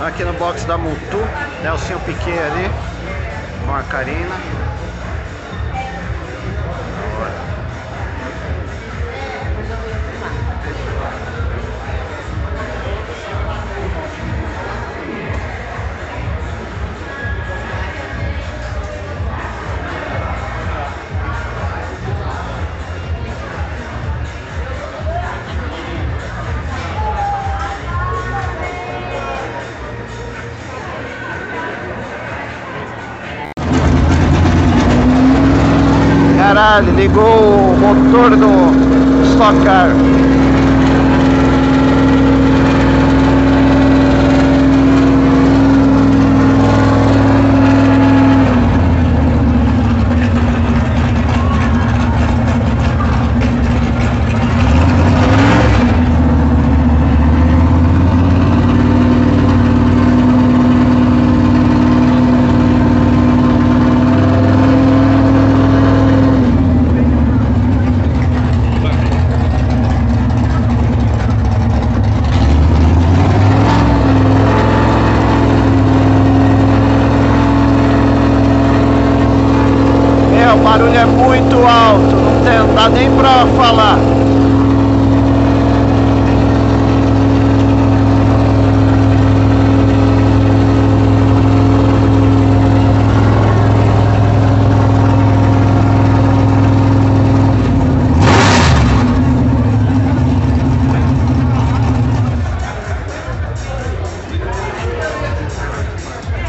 Aqui no box da Mutu, Nelson Piquet ali, com a Karina. Ligou o motor do Stock Car. Meu, o barulho é muito alto, não, tem, não dá nem pra falar.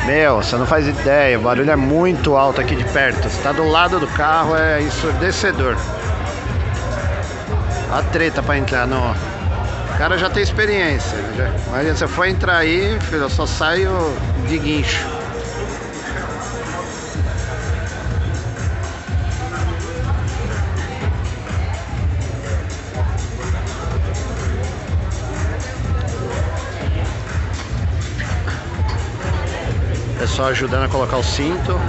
Meu, você não faz ideia, o barulho é muito alto aqui de perto. Você tá do lado do carro, é ensurdecedor. A treta pra entrar no. O cara já tem experiência. Já... Mas se for entrar aí, filho, eu só saio de guincho. Pessoal ajudando a colocar o cinto.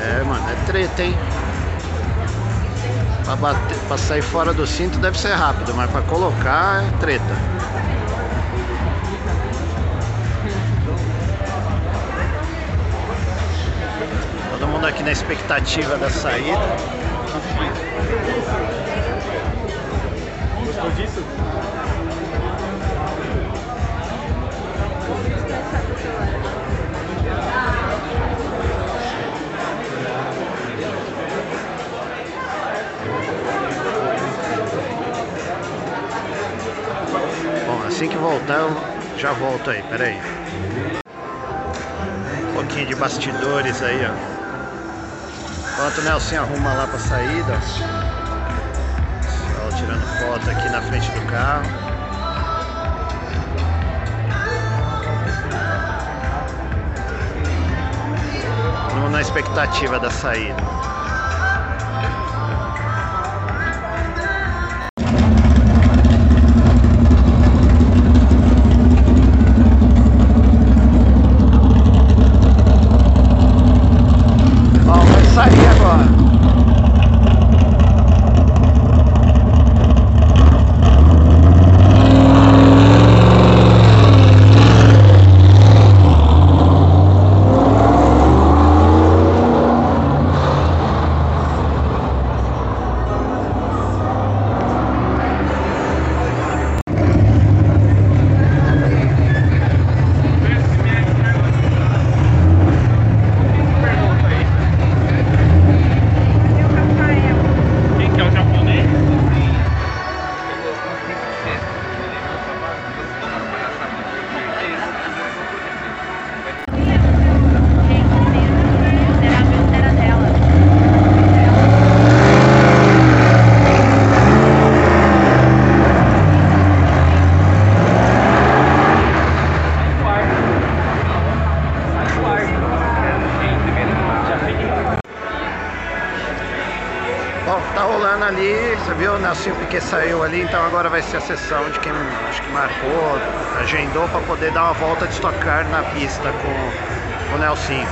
É, mano, é treta, hein? Pra, bater, pra sair fora do cinto deve ser rápido, mas pra colocar é treta. Na expectativa da saída. Gostou disso? Bom, assim que voltar eu já volto aí, peraí. Um pouquinho de bastidores aí, ó. Enquanto o Nelson arruma lá pra saída, tirando foto aqui na frente do carro. Mundo na expectativa da saída. Nelson Piquet saiu ali, então agora vai ser a sessão de quem acho que marcou, agendou para poder dar uma volta de estocar na pista com, o Nelson.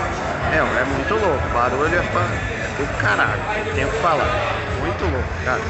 Meu, é muito louco, barulho é, é do caralho, tenho que falar. Muito louco, cara.